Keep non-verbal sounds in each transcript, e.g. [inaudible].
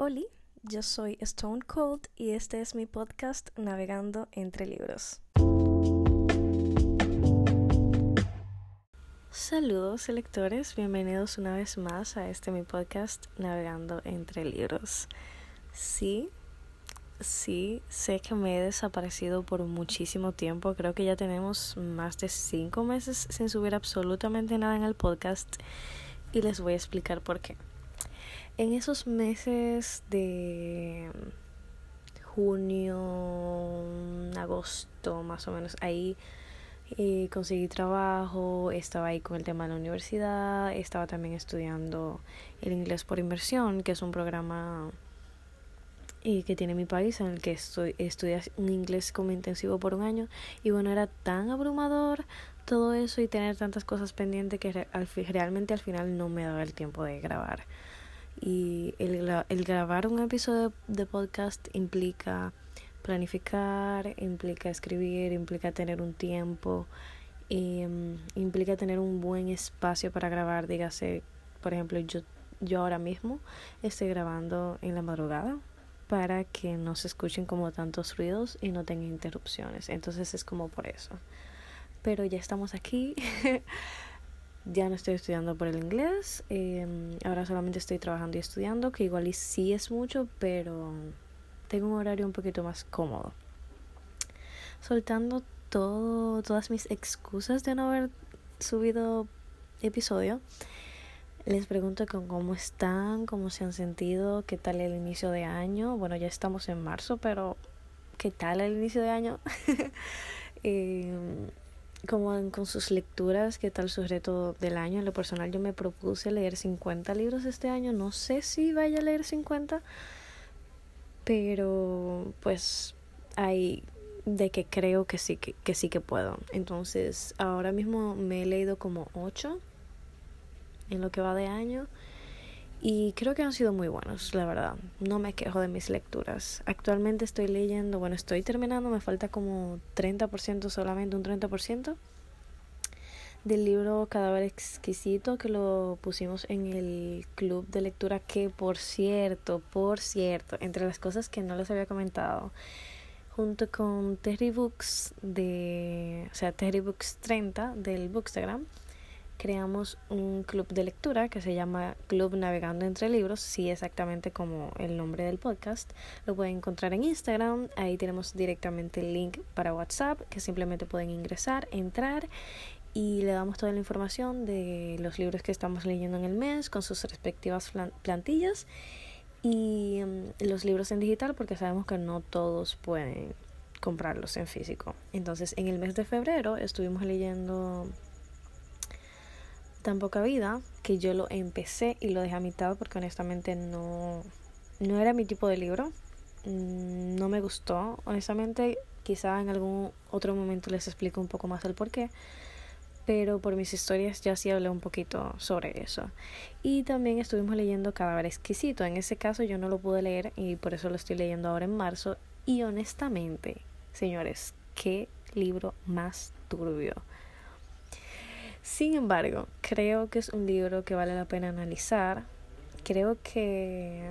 Hola, yo soy Stone Cold y este es mi podcast Navegando entre libros. Saludos lectores, bienvenidos una vez más a este mi podcast Navegando entre libros. Sí, sí, sé que me he desaparecido por muchísimo tiempo, creo que ya tenemos más de cinco meses sin subir absolutamente nada en el podcast y les voy a explicar por qué en esos meses de junio, agosto, más o menos, ahí eh, conseguí trabajo, estaba ahí con el tema de la universidad, estaba también estudiando el inglés por inversión, que es un programa y eh, que tiene mi país en el que estoy, estudié un inglés como intensivo por un año. Y bueno era tan abrumador todo eso y tener tantas cosas pendientes que realmente al final no me daba el tiempo de grabar y el, el grabar un episodio de podcast implica planificar, implica escribir, implica tener un tiempo, em, implica tener un buen espacio para grabar, dígase, por ejemplo, yo, yo ahora mismo estoy grabando en la madrugada para que no se escuchen como tantos ruidos y no tenga interrupciones. Entonces es como por eso. Pero ya estamos aquí. [laughs] ya no estoy estudiando por el inglés, em, ahora solamente estoy trabajando y estudiando, que igual y sí es mucho, pero tengo un horario un poquito más cómodo. Soltando todo, todas mis excusas de no haber subido episodio, les pregunto con cómo están, cómo se han sentido, qué tal el inicio de año. Bueno, ya estamos en marzo, pero ¿qué tal el inicio de año? [laughs] eh, como con sus lecturas, qué tal su reto del año. En lo personal yo me propuse leer 50 libros este año. No sé si vaya a leer 50, pero pues hay de que creo que sí que, que sí que puedo. Entonces ahora mismo me he leído como 8 en lo que va de año. Y creo que han sido muy buenos, la verdad. No me quejo de mis lecturas. Actualmente estoy leyendo, bueno, estoy terminando, me falta como 30% solamente, un 30% del libro Cadáver Exquisito que lo pusimos en el club de lectura que por cierto, por cierto, entre las cosas que no les había comentado, junto con Terry Books de, o sea, Terry Books 30 del Bookstagram, creamos un club de lectura que se llama Club Navegando entre Libros, sí exactamente como el nombre del podcast. Lo pueden encontrar en Instagram, ahí tenemos directamente el link para WhatsApp, que simplemente pueden ingresar, entrar y le damos toda la información de los libros que estamos leyendo en el mes con sus respectivas plantillas y mm, los libros en digital porque sabemos que no todos pueden comprarlos en físico. Entonces, en el mes de febrero estuvimos leyendo tan poca vida que yo lo empecé y lo dejé a mitad porque honestamente no, no era mi tipo de libro. Mm, no me gustó. Honestamente, quizá en algún otro momento les explico un poco más el por qué. Pero por mis historias ya sí hablé un poquito sobre eso. Y también estuvimos leyendo Cadáver Exquisito. En ese caso yo no lo pude leer y por eso lo estoy leyendo ahora en marzo. Y honestamente, señores, qué libro más turbio. Sin embargo, creo que es un libro que vale la pena analizar. Creo que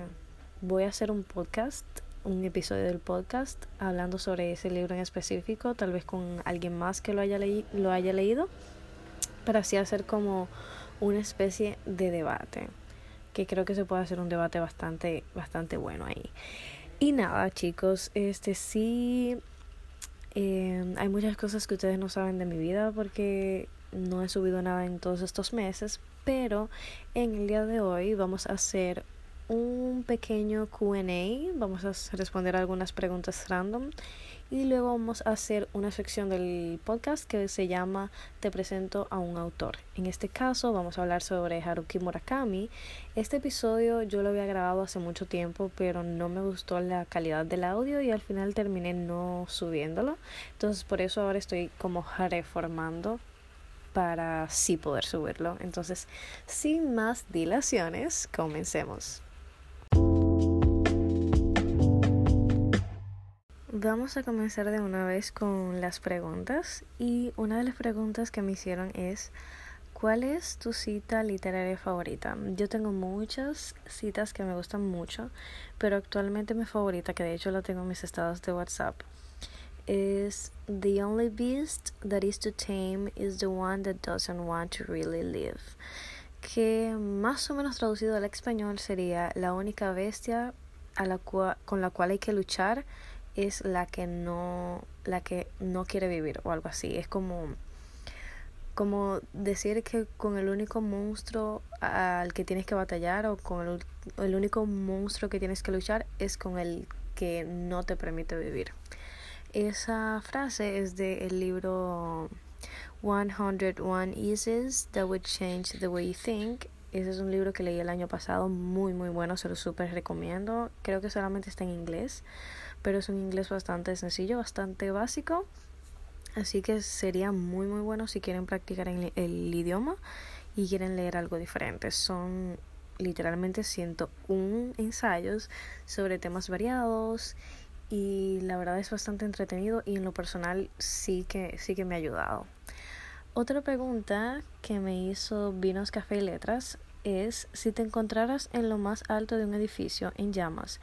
voy a hacer un podcast, un episodio del podcast, hablando sobre ese libro en específico, tal vez con alguien más que lo haya, lo haya leído, para así hacer como una especie de debate, que creo que se puede hacer un debate bastante, bastante bueno ahí. Y nada, chicos, este sí, eh, hay muchas cosas que ustedes no saben de mi vida porque no he subido nada en todos estos meses, pero en el día de hoy vamos a hacer un pequeño QA, vamos a responder algunas preguntas random y luego vamos a hacer una sección del podcast que se llama Te presento a un autor. En este caso vamos a hablar sobre Haruki Murakami. Este episodio yo lo había grabado hace mucho tiempo, pero no me gustó la calidad del audio y al final terminé no subiéndolo. Entonces por eso ahora estoy como reformando para sí poder subirlo. Entonces, sin más dilaciones, comencemos. Vamos a comenzar de una vez con las preguntas y una de las preguntas que me hicieron es ¿Cuál es tu cita literaria favorita? Yo tengo muchas citas que me gustan mucho, pero actualmente mi favorita, que de hecho la tengo en mis estados de WhatsApp, es The only beast that is to tame is the one that doesn't want to really live. Que más o menos traducido al español sería la única bestia a la con la cual hay que luchar es la que no la que no quiere vivir o algo así. Es como decir que con el único monstruo al que tienes que batallar o con el, único monstruo que tienes que luchar es con el que no te permite vivir. Esa frase es del el libro 101 Eases That Would Change the Way You Think. Ese es un libro que leí el año pasado, muy muy bueno, se lo súper recomiendo. Creo que solamente está en inglés, pero es un inglés bastante sencillo, bastante básico Así que sería muy muy bueno si quieren practicar el, el idioma y quieren leer algo diferente. Son literalmente 101 ensayos sobre temas variados y la verdad es bastante entretenido y en lo personal sí que sí que me ha ayudado. Otra pregunta que me hizo Vinos Café y Letras es si te encontraras en lo más alto de un edificio en llamas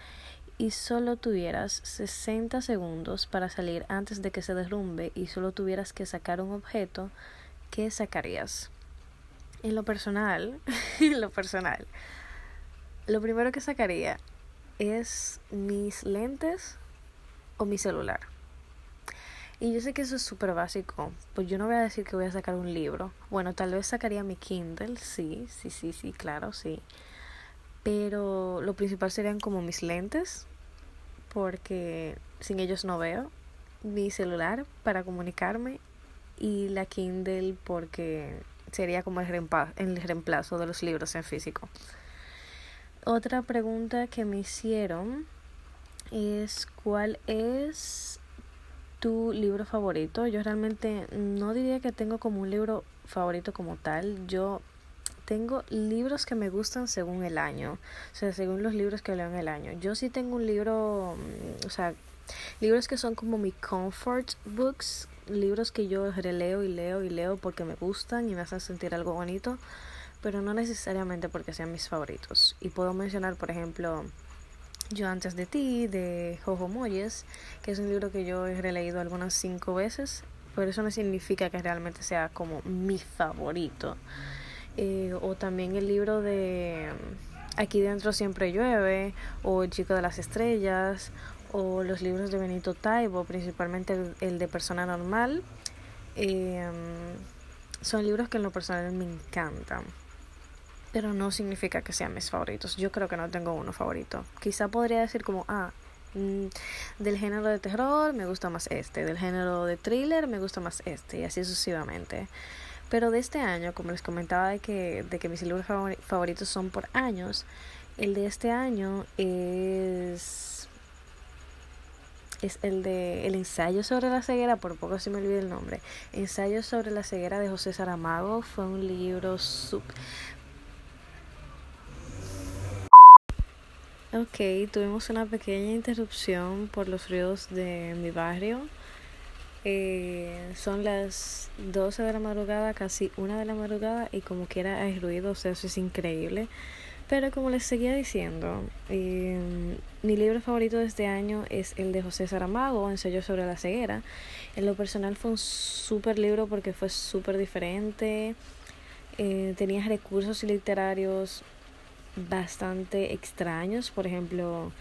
y solo tuvieras 60 segundos para salir antes de que se derrumbe y solo tuvieras que sacar un objeto, ¿qué sacarías? En lo personal, [laughs] en lo personal, lo primero que sacaría es mis lentes o mi celular. Y yo sé que eso es súper básico, pues yo no voy a decir que voy a sacar un libro. Bueno, tal vez sacaría mi Kindle, sí, sí, sí, sí, claro, sí pero lo principal serían como mis lentes porque sin ellos no veo mi celular para comunicarme y la Kindle porque sería como el reemplazo, el reemplazo de los libros en físico. Otra pregunta que me hicieron es ¿cuál es tu libro favorito? Yo realmente no diría que tengo como un libro favorito como tal. Yo tengo libros que me gustan según el año, o sea, según los libros que leo en el año. Yo sí tengo un libro, mm, o sea, libros que son como mi comfort books, libros que yo releo y leo y leo porque me gustan y me hacen sentir algo bonito, pero no necesariamente porque sean mis favoritos. Y puedo mencionar, por ejemplo, Yo antes de ti, de Jojo Moyes, que es un libro que yo he releído algunas cinco veces, pero eso no significa que realmente sea como mi favorito. Eh, o también el libro de Aquí dentro siempre llueve, o El chico de las estrellas, o los libros de Benito Taibo, principalmente el, de Persona Normal. Em, son libros que en lo personal me encantan, pero no significa que sean mis favoritos. Yo creo que no tengo uno favorito. Quizá podría decir como, ah, mm, del género de terror me gusta más este, del género de thriller me gusta más este, y así sucesivamente. Pero de este año, como les comentaba de que, de que mis libros favoritos son por años, el de este año es es el de el ensayo sobre la ceguera, por poco se me olvida el nombre. Ensayo sobre la ceguera de José Saramago fue un libro sub Ok, tuvimos una pequeña interrupción por los ríos de mi barrio. Eh, son las 12 de la madrugada, casi una de la madrugada y como quiera hay ruido, o sea, eso es increíble. Pero como les seguía diciendo, eh, mi libro favorito de este año es el de José Saramago, Ensayo sobre la ceguera. En lo personal fue un súper libro porque fue súper diferente. Eh, tenía recursos literarios bastante extraños, por ejemplo,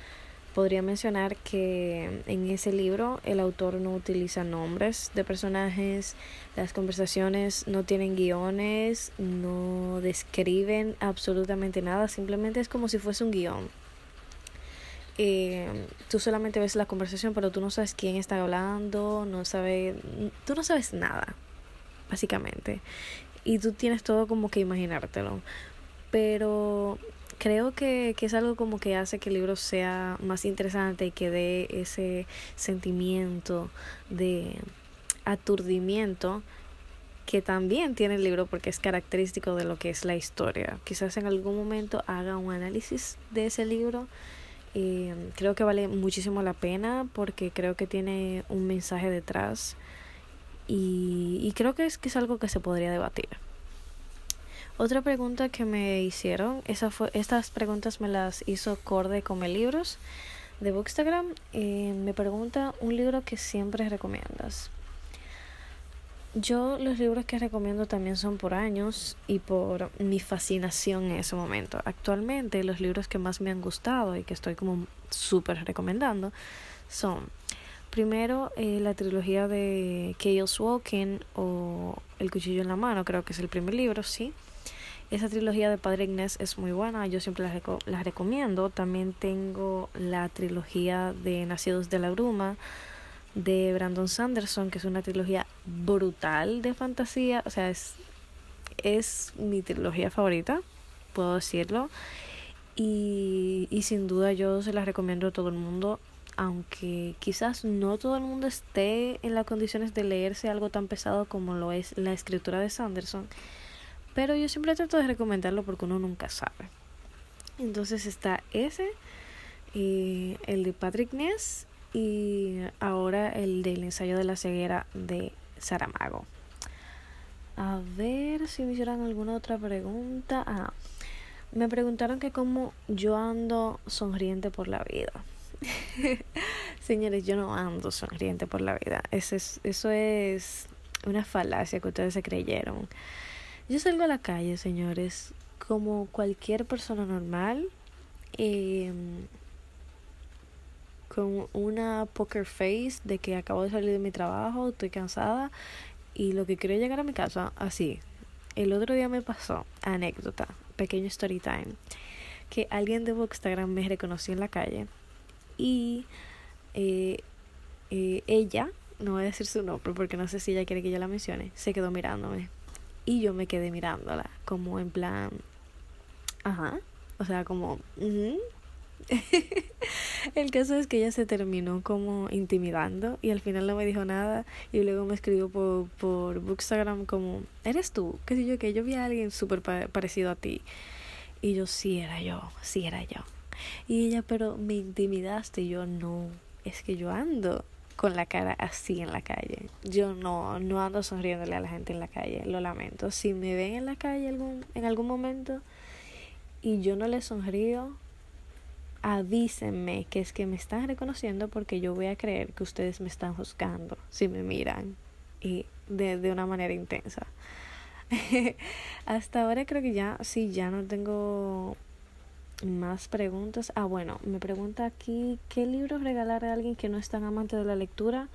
Podría mencionar que en ese libro el autor no utiliza nombres de personajes, las conversaciones no tienen guiones, no describen absolutamente nada, simplemente es como si fuese un guion. Eh, tú solamente ves la conversación, pero tú no sabes quién está hablando, no sabes, tú no sabes nada, básicamente. Y tú tienes todo como que imaginártelo. Pero creo que, que, es algo como que hace que el libro sea más interesante y que dé ese sentimiento de aturdimiento que también tiene el libro porque es característico de lo que es la historia. Quizás en algún momento haga un análisis de ese libro. Eh, creo que vale muchísimo la pena porque creo que tiene un mensaje detrás y, y creo que es, que es algo que se podría debatir. Otra pregunta que me hicieron, esa fue, estas preguntas me las hizo Corde Come Libros de Bookstagram. Me pregunta un libro que siempre recomiendas. Yo los libros que recomiendo también son por años y por mi fascinación en ese momento. Actualmente los libros que más me han gustado y que estoy como súper recomendando son primero eh, la trilogía de Chaos Walking o El cuchillo en la mano, creo que es el primer libro, sí. Esa trilogía de Padre Inés es muy buena, yo siempre las, las recomiendo. También tengo la trilogía de Nacidos de la Bruma de Brandon Sanderson, que es una trilogía brutal de fantasía, o sea, es, es mi trilogía favorita, puedo decirlo. Y, y sin duda yo se la recomiendo a todo el mundo, aunque quizás no todo el mundo esté en las condiciones de leerse algo tan pesado como lo es la escritura de Sanderson, pero yo siempre trato de recomendarlo porque uno nunca sabe. Entonces está ese, y el de Patrick Ness y ahora el del ensayo de la ceguera de Saramago. A ver si me hicieran alguna otra pregunta. Ah, me preguntaron que cómo yo ando sonriente por la vida. [laughs] Señores, yo no ando sonriente por la vida. Eso es, eso es una falacia que ustedes se creyeron. Yo salgo a la calle, señores, como cualquier persona normal. Eh, con una poker face de que acabo de salir de mi trabajo, estoy cansada y lo que quiero es llegar a mi casa así. El otro día me pasó, anécdota, pequeño story time, que alguien de Bookstagram me reconoció en la calle y eh, eh, ella, no voy a decir su nombre porque no sé si ella quiere que yo la mencione, se quedó mirándome y yo me quedé mirándola como en plan, ajá, o sea, como, [laughs] el caso es que ella se terminó como intimidando y al final no me dijo nada y luego me escribió por, por Bookstagram como, ¿eres tú? ¿Qué sé yo? Que yo vi a alguien súper parecido a ti. Y yo, sí era yo, sí era yo. Y ella, pero me intimidaste. Y yo, no, es que yo ando con la cara así en la calle. Yo no, no ando sonriéndole a la gente en la calle, lo lamento. Si me ven en la calle algún, en algún momento y yo no le sonrío, avísenme que es que me están reconociendo porque yo voy a creer que ustedes me están juzgando si me miran y de, de una manera intensa. [laughs] Hasta ahora creo que ya, sí, ya no tengo más preguntas. Ah, bueno, me pregunta aquí, ¿qué libros regalar a alguien que no es tan amante de la lectura,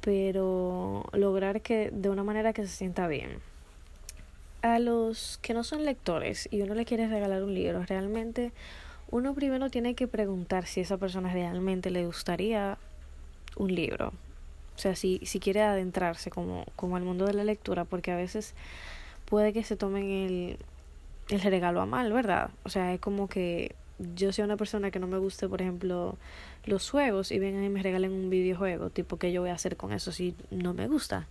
pero lograr que de una manera que se sienta bien? A los que no son lectores y uno le quiere regalar un libro, realmente uno primero tiene que preguntar si esa persona realmente le gustaría un libro. O sea, si, si quiere adentrarse como, como al mundo de la lectura, porque a veces puede que se tomen el, el regalo a mal, ¿verdad? O sea, es como que yo soy una persona que no me guste, por ejemplo, los juegos y vengan y me regalen un videojuego, tipo, ¿qué yo voy a hacer con eso si no me gusta?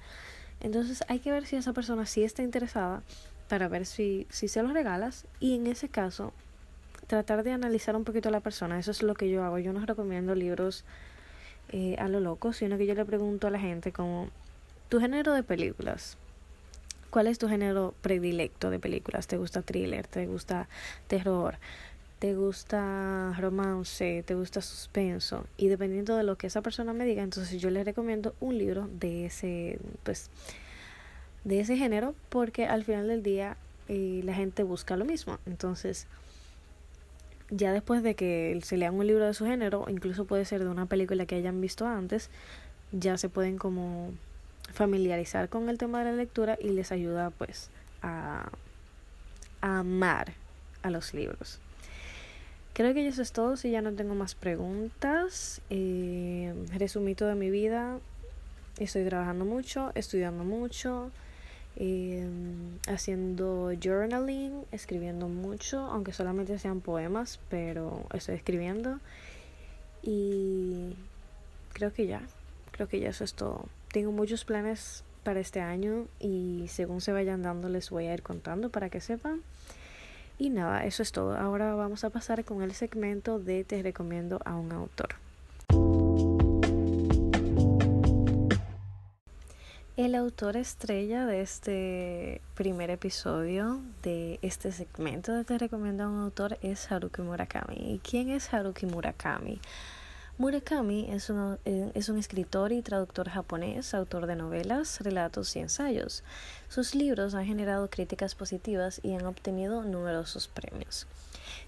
Entonces hay que ver si esa persona sí está interesada para ver si, si se los regalas y en ese caso tratar de analizar un poquito a la persona. Eso es lo que yo hago. Yo no recomiendo libros eh, a lo loco, sino que yo le pregunto a la gente como, ¿tu género de películas? ¿Cuál es tu género predilecto de películas? ¿Te gusta thriller? ¿Te gusta terror? ¿Te gusta romance? ¿Te gusta suspenso? Y dependiendo de lo que esa persona me diga, entonces yo le recomiendo un libro de ese, pues, de ese género, porque al final del día eh, la gente busca lo mismo. Entonces, ya después de que se lean un libro de su género, incluso puede ser de una película que hayan visto antes, ya se pueden como familiarizar con el tema de la lectura y les ayuda pues a, amar a los libros. Creo que eso es todo, si ya no tengo más preguntas. Eh, resumito de mi vida, estoy trabajando mucho, estudiando mucho, eh, haciendo journaling, escribiendo mucho, aunque solamente sean poemas, pero estoy escribiendo. Y creo que ya, creo que ya eso es todo. Tengo muchos planes para este año y según se vayan dando les voy a ir contando para que sepan. Y nada, eso es todo. Ahora vamos a pasar con el segmento de te recomiendo a un autor. El autor estrella de este primer episodio de este segmento de Te recomiendo un autor es Haruki Murakami. ¿Y quién es Haruki Murakami? Murakami es un, eh, es un escritor y traductor japonés, autor de novelas, relatos y ensayos. Sus libros han generado críticas positivas y han obtenido numerosos premios.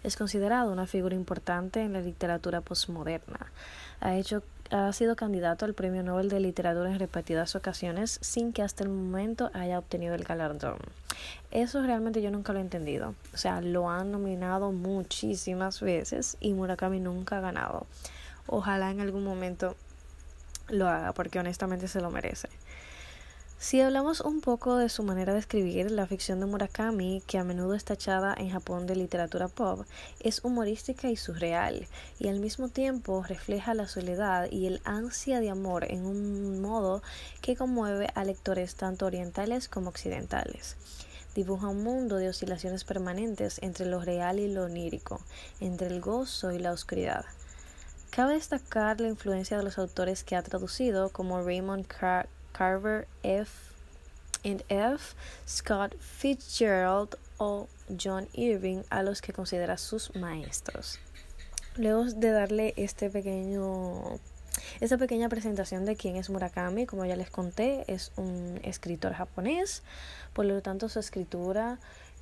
Es considerado una figura importante en la literatura postmoderna. Ha hecho ha sido candidato al Premio Nobel de Literatura en repetidas ocasiones sin que hasta el momento haya obtenido el galardón. Eso realmente yo nunca lo he entendido. O sea, lo han nominado muchísimas veces y Murakami nunca ha ganado. Ojalá en algún momento lo haga porque honestamente se lo merece. Si hablamos un poco de su manera de escribir, la ficción de Murakami, que a menudo está echada en Japón de literatura pop, es humorística y surreal, y al mismo tiempo refleja la soledad y el ansia de amor en un modo que conmueve a lectores tanto orientales como occidentales. Dibuja un mundo de oscilaciones permanentes entre lo real y lo onírico, entre el gozo y la oscuridad. Cabe destacar la influencia de los autores que ha traducido, como Raymond Carver F. and F. Scott Fitzgerald o John Irving, a los que considera sus maestros. Luego de darle este pequeño esta pequeña presentación de quién es Murakami, como ya les conté, es un escritor japonés, por lo tanto su escritura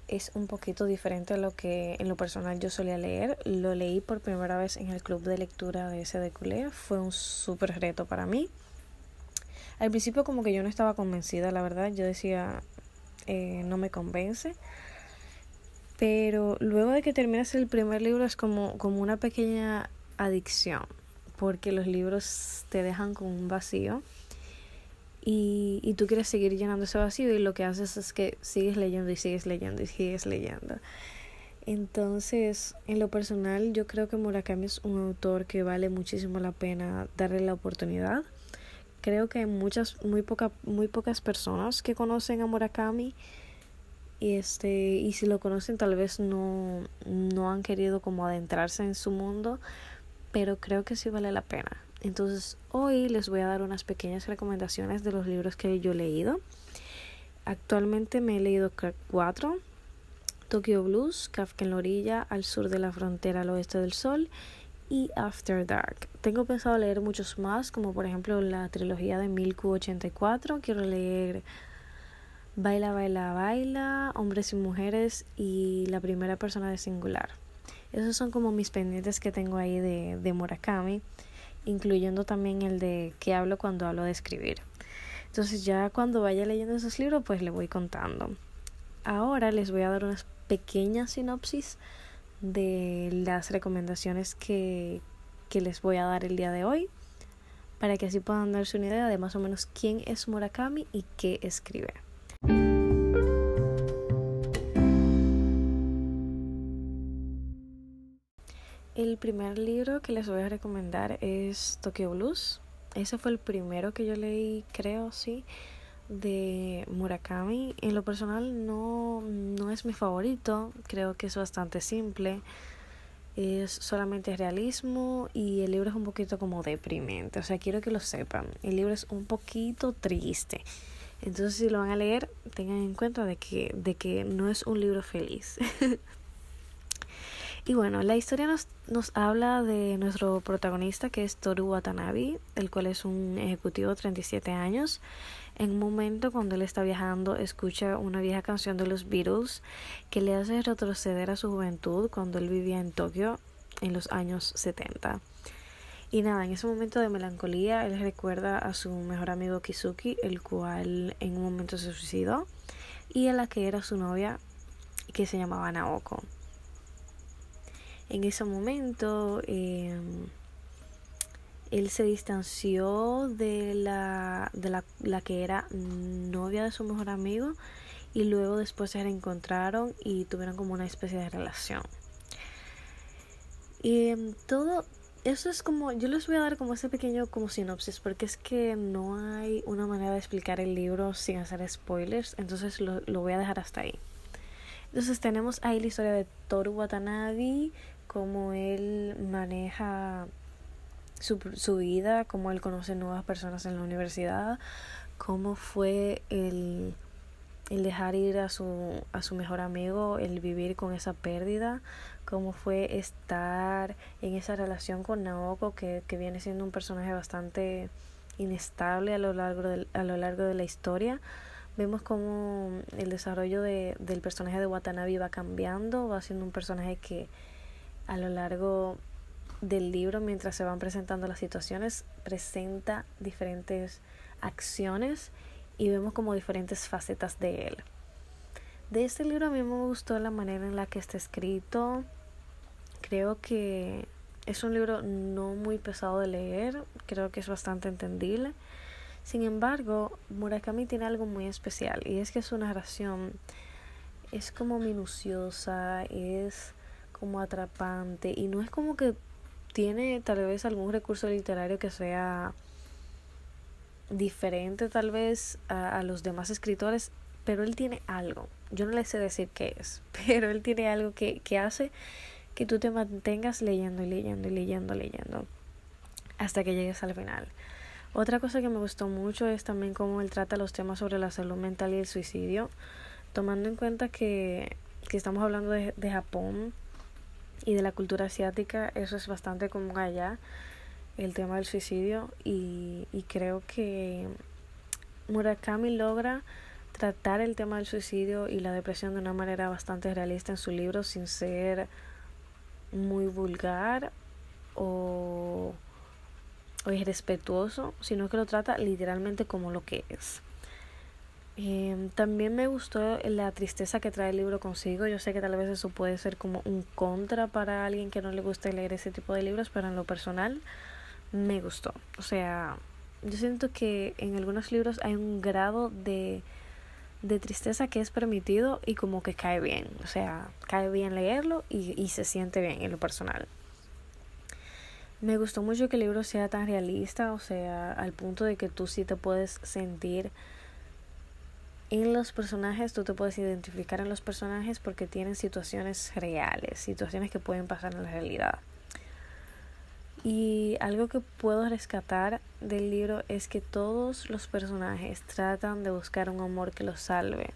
es un poquito diferente a lo que en lo personal yo solía leer. Lo leí por primera vez en el club de lectura de SDQLE, fue un súper reto para mí. Al principio como que yo no estaba convencida, la verdad, yo decía, eh, no me convence. Pero luego de que terminas el primer libro es como, como una pequeña adicción, porque los libros te dejan con un vacío y, y tú quieres seguir llenando ese vacío y lo que haces es que sigues leyendo y sigues leyendo y sigues leyendo. Entonces, en lo personal, yo creo que Murakami es un autor que vale muchísimo la pena darle la oportunidad creo que hay muchas, muy, poca, muy pocas personas que conocen a Murakami. Y, este, y si lo conocen tal vez no, no han querido como adentrarse en su mundo, pero creo que sí vale la pena. Entonces hoy les voy a dar unas pequeñas recomendaciones de los libros que yo he leído. Actualmente me he leído cuatro. Tokyo Blues, Kafka en la orilla, al sur de la frontera al oeste del sol y After Dark. Tengo pensado leer muchos más, como por ejemplo la trilogía de 1084. Quiero leer Baila, Baila, Baila, Hombres y Mujeres y La Primera Persona de Singular. Esos son como mis pendientes que tengo ahí de, de incluyendo también el de que hablo cuando hablo de escribir. Entonces ya cuando vaya leyendo esos libros pues le voy contando. Ahora les voy a dar unas pequeñas sinopsis de las recomendaciones que, que les voy a dar el día de hoy para que así puedan darse una idea de más o menos quién es Murakami y qué escribe. El primer libro que les voy a recomendar es Tokyo Blues. Ese fue el primero que yo leí, creo, sí de Murakami. En lo personal no, no es mi favorito, creo que es bastante simple. Es solamente realismo y el libro es un poquito como deprimente. O sea, quiero que lo sepan. El libro es un poquito triste. Entonces, si lo van a leer, tengan en cuenta de que, de que no es un libro feliz. [laughs] y bueno, la historia nos, nos habla de nuestro protagonista que es Toru Watanabe, el cual es un ejecutivo de 37 años en un momento cuando él está viajando, escucha una vieja canción de los Beatles que le hace retroceder a su juventud cuando él vivía en Tokio en los años 70. Y nada, en ese momento de melancolía, él recuerda a su mejor amigo Kizuki, el cual en un momento se suicidó, y a la que era su novia, que se llamaba Naoko. En ese momento, eh, él se distanció de la, de la, la, que era novia de su mejor amigo y luego después se reencontraron y tuvieron como una especie de relación. Y em, todo eso es como, yo les voy a dar como ese pequeño como sinopsis porque es que no hay una manera de explicar el libro sin hacer spoilers, entonces lo, lo voy a dejar hasta ahí. Entonces tenemos ahí la historia de Toru Watanabe, cómo él maneja su, su vida, cómo él conoce nuevas personas en la universidad, cómo fue el, el dejar ir a su, a su mejor amigo, el vivir con esa pérdida, cómo fue estar en esa relación con Naoko, que, que viene siendo un personaje bastante inestable a lo largo de, a lo largo de la historia. Vemos cómo el desarrollo de, del personaje de Watanabe va cambiando, va siendo un personaje que a lo largo del libro, mientras se van presentando las situaciones, presenta diferentes acciones y vemos como diferentes facetas de él. De este libro a mí me gustó la manera en la que está escrito. Creo que es un libro no muy pesado de leer, creo que es bastante entendible. Sin embargo, Murakami tiene algo muy especial y es que su narración es como minuciosa, es como atrapante y no es como que tiene tal vez algún recurso literario que sea diferente tal vez a, los demás escritores, pero él tiene algo. Yo no le sé decir qué es, [laughs] pero él tiene algo que, que hace que tú te mantengas leyendo y leyendo y leyendo, leyendo, hasta que llegues al final. Otra cosa que me gustó mucho es también cómo él trata los temas sobre la salud mental y el suicidio, tomando en cuenta que, que estamos hablando de, de Japón y de la cultura asiática, eso es bastante común allá, el tema del suicidio, y, y creo que Murakami logra tratar el tema del suicidio y la depresión de una manera bastante realista en su libro sin ser muy vulgar o, o irrespetuoso, sino que lo trata literalmente como lo que es. Eh, también me gustó la tristeza que trae el libro consigo. Yo sé que tal vez eso puede ser como un contra para alguien que no le guste leer ese tipo de libros, pero en lo personal me gustó. O sea, yo siento que en algunos libros hay un grado de de tristeza que es permitido y como que cae bien, o sea, cae bien leerlo y, y se siente bien en lo personal. Me gustó mucho que el libro sea tan realista, o sea, al punto de que tú sí te puedes sentir en los personajes, tú te puedes identificar en los personajes porque tienen situaciones reales, situaciones que pueden pasar en la realidad. Y algo que puedo rescatar del libro es que todos los personajes tratan de buscar un amor que los salve.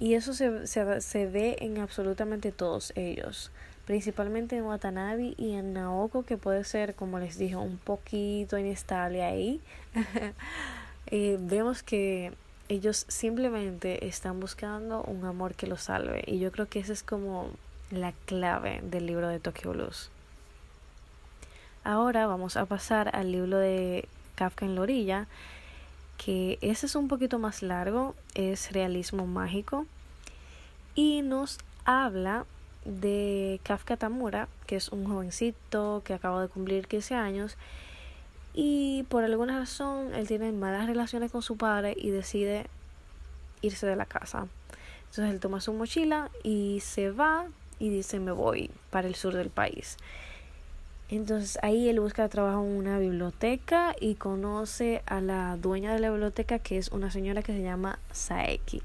Y eso se, se, se ve en absolutamente todos ellos, principalmente en Watanabe y en Naoko, que puede ser, como les dije, un poquito inestable ahí. [laughs] eh, vemos que ellos simplemente están buscando un amor que los salve. Y yo creo que esa es como la clave del libro de Tokyo Blues. Ahora vamos a pasar al libro de Kafka en la orilla, que ese es un poquito más largo, es realismo mágico y nos habla de Kafka Tamura, que es un jovencito que acaba de cumplir 15 años y por alguna razón él tiene malas relaciones con su padre y decide irse de la casa. Entonces él toma su mochila y se va y dice me voy para el sur del país. Entonces ahí él busca trabajo en una biblioteca y conoce a la dueña de la biblioteca que es una señora que se llama Saeki.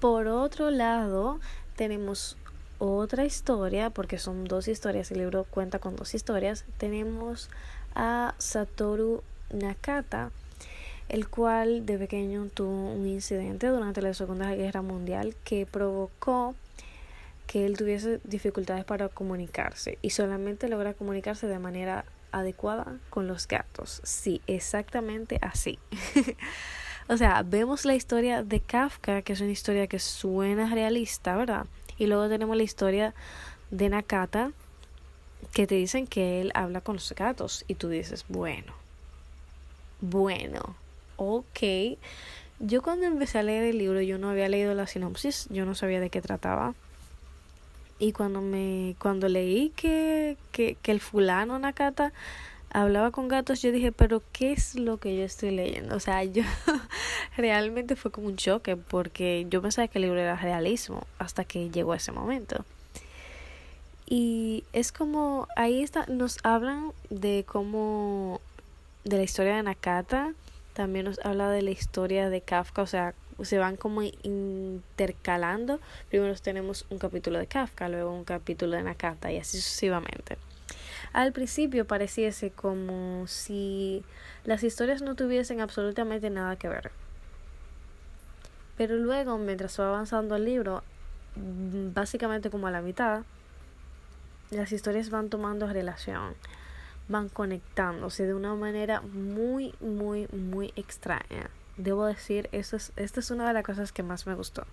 Por otro lado, tenemos otra historia, porque son dos historias, el libro cuenta con dos historias. Tenemos a Satoru Nakata, el cual de pequeño tuvo un incidente durante la Segunda Guerra Mundial que provocó que él tuviese dificultades para comunicarse y solamente logra comunicarse de manera adecuada con los gatos. Sí, exactamente así. [laughs] o sea, vemos la historia de Kafka, que es una historia que suena realista, ¿verdad? Y luego tenemos la historia de Nakata, que te dicen que él habla con los gatos y tú dices, bueno, bueno, ok. Yo cuando empecé a leer el libro, yo no había leído la sinopsis, yo no sabía de qué trataba. Y cuando me cuando leí que, que, que el fulano Nakata hablaba con gatos, yo dije, pero ¿qué es lo que yo estoy leyendo? O sea, [laughs] yo realmente fue como un choque porque yo pensaba que el libro era realismo hasta que llegó ese momento. Y es como, ahí está, nos hablan de cómo, de la historia de Nakata, también nos habla de la historia de Kafka, o sea, se van como intercalando. Primero tenemos un capítulo de Kafka, luego un capítulo de Nakata y así sucesivamente. Al principio pareciese como si las historias no tuviesen absolutamente nada que ver. Pero luego, mientras va avanzando el libro, básicamente como a la mitad, las historias van tomando relación, van conectándose de una manera muy, muy, muy extraña. Debo decir, esto es, esta es una de las cosas que más me gustó.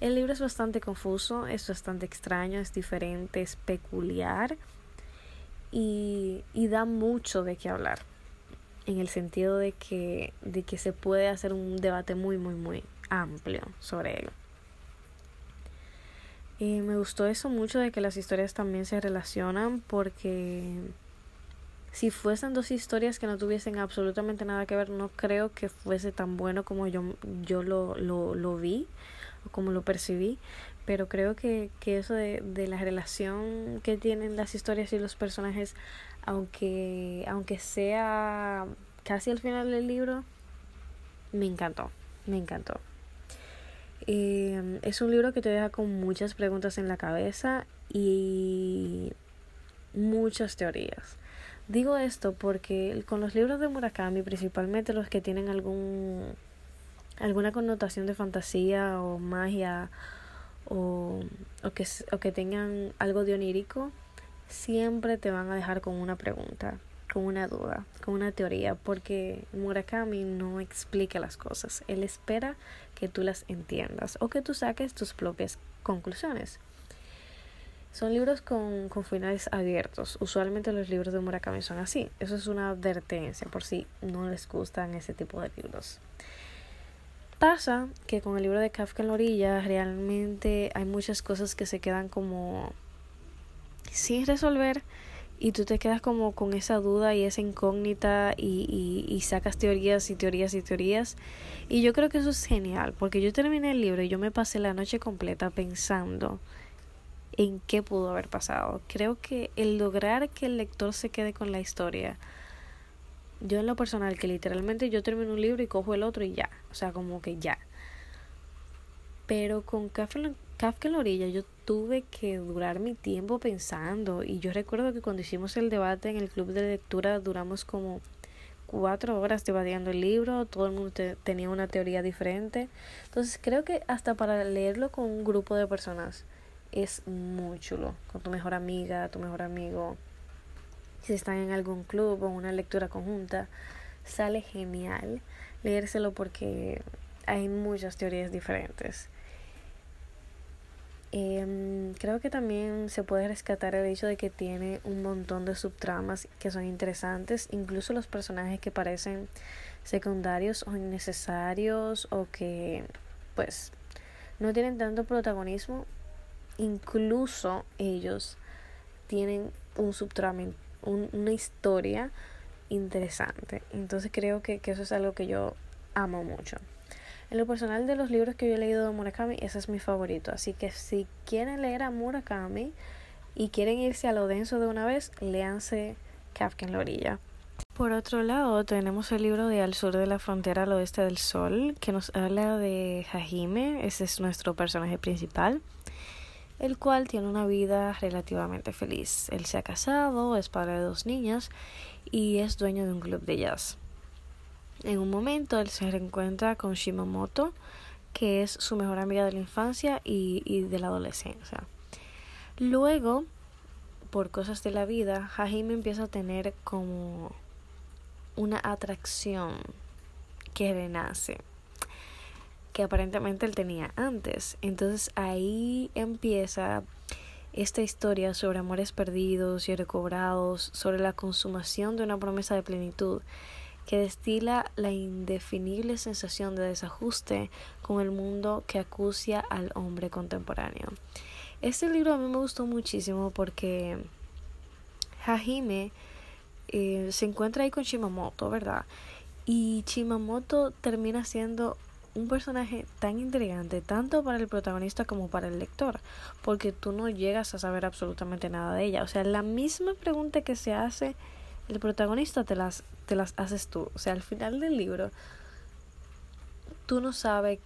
El libro es bastante confuso, es bastante extraño, es diferente, es peculiar y, y da mucho de qué hablar. En el sentido de que, de que se puede hacer un debate muy, muy, muy amplio sobre él. Y me gustó eso mucho de que las historias también se relacionan porque si fuesen dos historias que no tuviesen absolutamente nada que ver, no creo que fuese tan bueno como yo, yo lo, lo, lo vi o como lo percibí. Pero creo que, que eso de, de la relación que tienen las historias y los personajes, aunque, aunque sea casi al final del libro, me encantó, me encantó. Eh, es un libro que te deja con muchas preguntas en la cabeza y muchas teorías. Digo esto porque con los libros de Murakami, principalmente los que tienen algún alguna connotación de fantasía o magia o, o, que, o que tengan algo de onírico, siempre te van a dejar con una pregunta con una duda, con una teoría, porque Murakami no explica las cosas. Él espera que tú las entiendas o que tú saques tus propias conclusiones. Son libros con, con finales abiertos. Usualmente los libros de Murakami son así. Eso es una advertencia por si no les gustan ese tipo de libros. Pasa que con el libro de Kafka en la orilla realmente hay muchas cosas que se quedan como sin resolver y tú te quedas como con esa duda y esa incógnita y, y, sacas teorías y teorías y teorías. Y yo creo que eso es genial, porque yo terminé el libro y yo me pasé la noche completa pensando en qué pudo haber pasado. Creo que el lograr que el lector se quede con la historia, yo en lo personal, que literalmente yo termino un libro y cojo el otro y ya, o sea, como que ya. Pero con Kafka, Kafka en la orilla yo tuve que durar mi tiempo pensando y yo recuerdo que cuando hicimos el debate en el club de lectura duramos como cuatro horas debatiendo el libro, todo el mundo tenía una teoría diferente. Entonces creo que hasta para leerlo con un grupo de personas es muy chulo, con tu mejor amiga, tu mejor amigo, si están en algún club o una lectura conjunta, sale genial leérselo porque hay muchas teorías diferentes. Eh, creo que también se puede rescatar el hecho de que tiene un montón de subtramas que son interesantes, incluso los personajes que parecen secundarios o innecesarios o que pues no tienen tanto protagonismo, incluso ellos tienen un subtrama, un, una historia interesante. Entonces creo que, que eso es algo que yo amo mucho. En lo personal de los libros que yo he leído de Murakami, ese es mi favorito. Así que si quieren leer a Murakami y quieren irse a lo denso de una vez, léanse Kafka en la orilla. Por otro lado, tenemos el libro de Al sur de la frontera al oeste del sol, que nos habla de Hajime, ese es nuestro personaje principal, el cual tiene una vida relativamente feliz. Él se ha casado, es padre de dos niñas y es dueño de un club de jazz. En un momento él se reencuentra con Shimamoto, que es su mejor amiga de la infancia y, y de la adolescencia. Luego, por cosas de la vida, Hajime empieza a tener como una atracción que renace, que aparentemente él tenía antes. Entonces ahí empieza esta historia sobre amores perdidos y recobrados, sobre la consumación de una promesa de plenitud que destila la indefinible sensación de desajuste con el mundo que acucia al hombre contemporáneo. Este libro a mí me gustó muchísimo porque Hajime eh, se encuentra ahí con Shimamoto, ¿verdad? Y Shimamoto termina siendo un personaje tan intrigante tanto para el protagonista como para el lector, porque tú no llegas a saber absolutamente nada de ella. O sea, la misma pregunta que se hace el protagonista te las, te las haces tú. O sea, al final del libro, tú no sabes,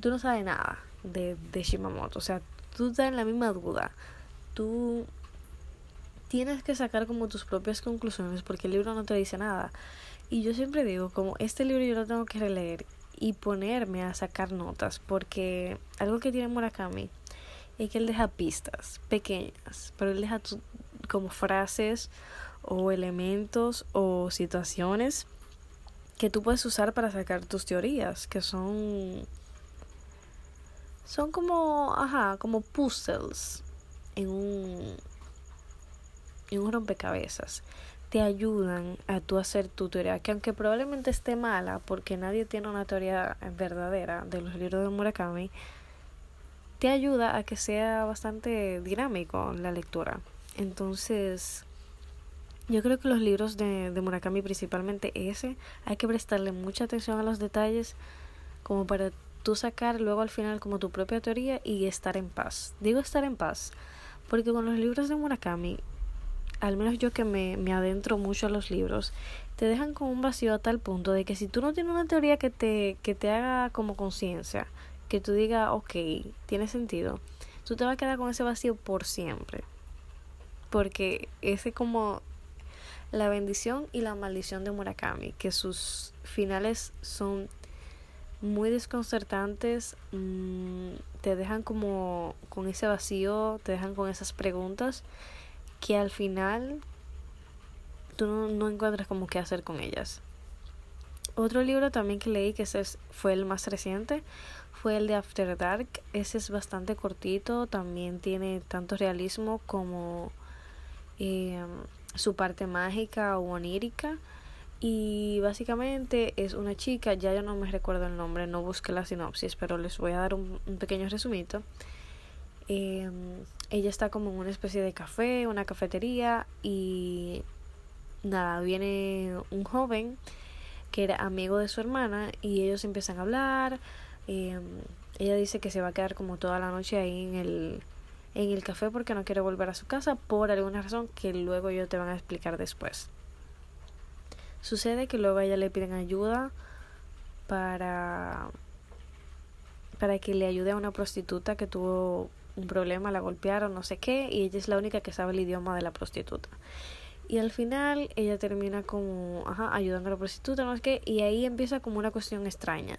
tú no sabes nada de, de Shimamoto. O sea, tú estás en la misma duda. Tú tienes que sacar como tus propias conclusiones porque el libro no te dice nada. Y yo siempre digo, como este libro yo lo tengo que releer y ponerme a sacar notas porque algo que tiene Murakami es que él deja pistas pequeñas, pero él deja como frases o elementos o situaciones que tú puedes usar para sacar tus teorías, que son son como, ajá, como puzzles en un en un rompecabezas. Te ayudan a tú hacer tu teoría, que aunque probablemente esté mala, porque nadie tiene una teoría verdadera de los libros de Murakami, te ayuda a que sea bastante dinámico la lectura. Entonces, yo creo que los libros de, de Murakami, principalmente ese, hay que prestarle mucha atención a los detalles como para tú sacar luego al final como tu propia teoría y estar en paz. Digo estar en paz porque con los libros de Murakami, al menos yo que me, me adentro mucho a los libros, te dejan con un vacío a tal punto de que si tú no tienes una teoría que te, que te haga como conciencia, que tú digas, ok, tiene sentido, tú te vas a quedar con ese vacío por siempre. Porque ese como la bendición y la maldición de Murakami, que sus finales son muy desconcertantes, mm, te dejan como con ese vacío, te dejan con esas preguntas que al final tú no, encuentras como qué hacer con ellas. Otro libro también que leí, que ese fue el más reciente, fue el de After Dark. Ese es bastante cortito, también tiene tanto realismo como eh, su parte mágica o onírica. Y básicamente es una chica, ya yo no me recuerdo el nombre, no busqué la sinopsis, pero les voy a dar un, pequeño resumito. Em, ella está como en una especie de café, una cafetería y nada, viene un joven que era amigo de su hermana y ellos empiezan a hablar. Em, ella dice que se va a quedar como toda la noche ahí en el, en el café porque no quiere volver a su casa por alguna razón que luego ellos te van a explicar después. Sucede que luego a ella le piden ayuda para para que le ayude a una prostituta que tuvo un problema, la golpearon, no sé qué, y ella es la única que sabe el idioma de la prostituta. Y al final ella termina como, ajá, ayudando a la prostituta, no sé qué, y ahí empieza como una cuestión extraña.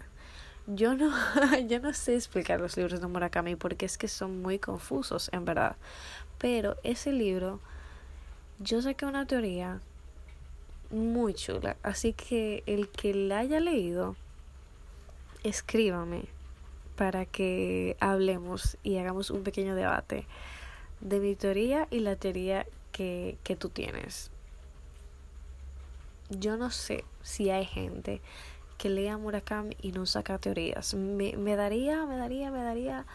Yo no, [laughs] yo no sé explicar los libros de Murakami porque es que son muy confusos, en verdad. Pero ese libro, yo saqué una teoría muy chula. Así que el que la haya leído, escríbame para que hablemos y hagamos un pequeño debate de mi teoría y la teoría que, que tú tienes. Yo no sé si hay gente que lea Murakami y no saca teorías. Me, me daría, me daría, me daría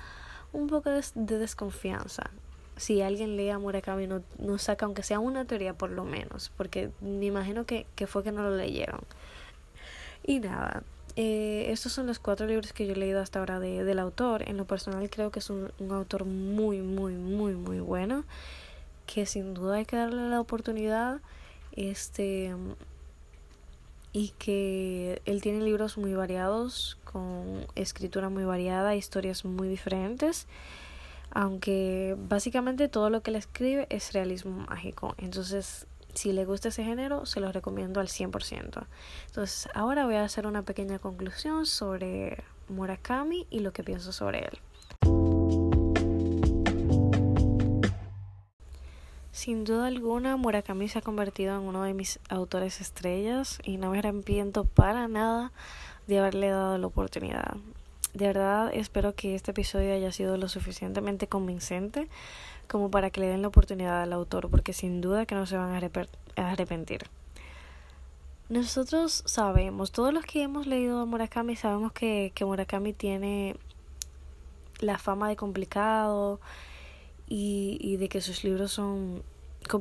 un poco de, de desconfianza si alguien lee a Murakami no, no saca aunque sea una teoría por lo menos, porque me imagino que, que fue que no lo leyeron. Y nada, eh, estos son los cuatro libros que yo he leído hasta ahora de, del autor. En lo personal creo que es un, un autor muy, muy, muy, muy bueno, que sin duda hay que darle la oportunidad. Este y que él tiene libros muy variados, con escritura muy variada, historias muy diferentes aunque básicamente todo lo que le escribe es realismo mágico. Entonces, si le gusta ese género, se lo recomiendo al 100%. Entonces, ahora voy a hacer una pequeña conclusión sobre Murakami y lo que pienso sobre él. Sin duda alguna, Murakami se ha convertido en uno de mis autores estrellas y no me arrepiento para nada de haberle dado la oportunidad. De verdad espero que este episodio haya sido lo suficientemente convincente como para que le den la oportunidad al autor, porque sin duda que no se van a arrepentir. Nosotros sabemos, todos los que hemos leído a Murakami sabemos que, que Murakami tiene la fama de complicado y, y de que sus libros son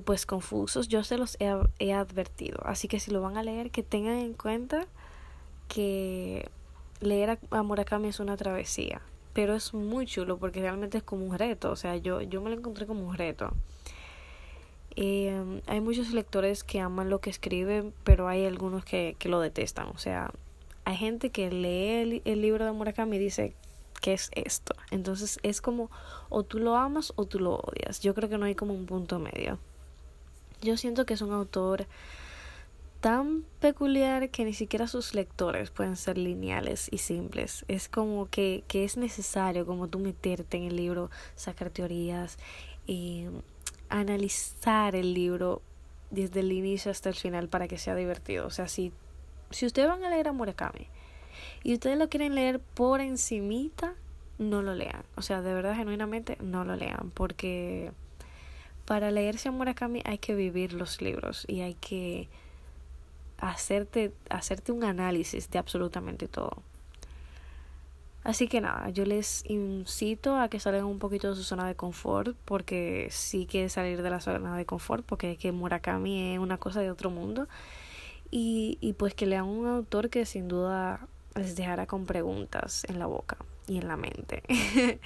pues confusos. Yo se los he, advertido, así que si lo van a leer que tengan en cuenta que leer a Murakami es una travesía, pero es muy chulo porque realmente es como un reto, o sea, yo, yo me lo encontré como un reto. Eh, hay muchos lectores que aman lo que escribe, pero hay algunos que, que lo detestan, o sea, hay gente que lee el, el libro de Murakami y dice, ¿qué es esto? Entonces es como, o tú lo amas o tú lo odias, yo creo que no hay como un punto medio. yo siento que es un autor tan peculiar que ni siquiera sus lectores pueden ser lineales y simples. Es como que, que es necesario como tú meterte en el libro, sacar teorías, y analizar el libro desde el inicio hasta el final para que sea divertido. O sea, si, si ustedes van a leer a Murakami y ustedes lo quieren leer por encimita, no lo lean. O sea, de verdad, genuinamente, no lo lean. Porque para leerse a Murakami hay que vivir los libros y hay que hacerte, hacerte un análisis de absolutamente todo. Así que nada, yo les incito a que salgan un poquito de su zona de confort, porque sí que salir de la zona de confort, porque es que Murakami es una cosa de otro mundo. Y, y pues que lean un autor que sin duda les dejará con preguntas en la boca y en la mente. [laughs]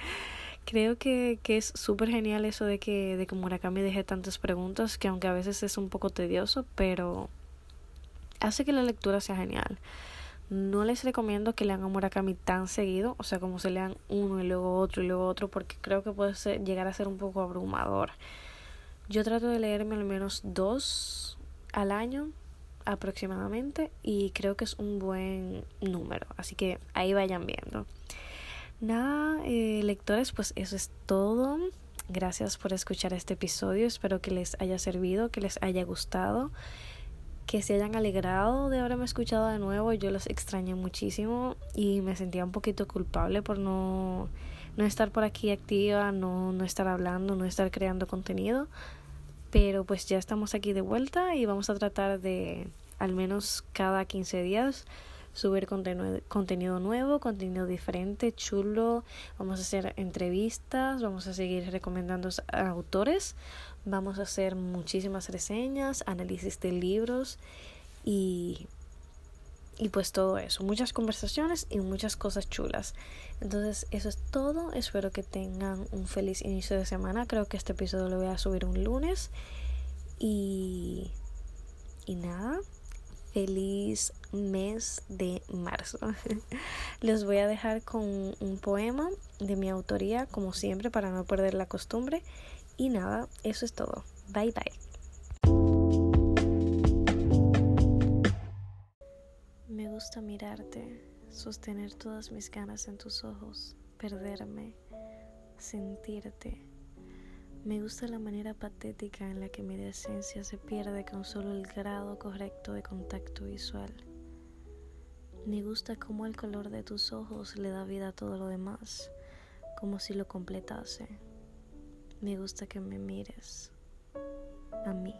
Creo que, que es súper genial eso de que, de que Murakami deje tantas preguntas, que aunque a veces es un poco tedioso, pero hace que la lectura sea genial. No les recomiendo que lean a Murakami tan seguido, o sea, como se lean uno y luego otro y luego otro, porque creo que puede llegar a ser un poco abrumador. Yo trato de leerme al menos dos al año aproximadamente y creo que es un buen número, así que ahí vayan viendo. Nada, eh, lectores, pues eso es todo. Gracias por escuchar este episodio, espero que les haya servido, que les haya gustado que se hayan alegrado de haberme escuchado de nuevo. Yo los extrañé muchísimo y me sentía un poquito culpable por no, no estar por aquí activa, no, no estar hablando, no estar creando contenido. Pero pues ya estamos aquí de vuelta y vamos a tratar de al menos cada 15 días subir contenido nuevo, contenido diferente, chulo. Vamos a hacer entrevistas, vamos a seguir recomendando a autores, vamos a hacer muchísimas reseñas, análisis de libros y y pues todo eso, muchas conversaciones y muchas cosas chulas. Entonces, eso es todo. Espero que tengan un feliz inicio de semana. Creo que este episodio lo voy a subir un lunes. Y y nada, feliz mes de marzo. [laughs] Les voy a dejar con un poema de mi autoría, como siempre, para no perder la costumbre. Y nada, eso es todo. Bye bye. Me gusta mirarte, sostener todas mis ganas en tus ojos, perderme, sentirte me gusta la manera patética en la que mi decencia se pierde con solo el grado correcto de contacto visual. Me gusta cómo el color de tus ojos le da vida a todo lo demás, como si lo completase. Me gusta que me mires a mí.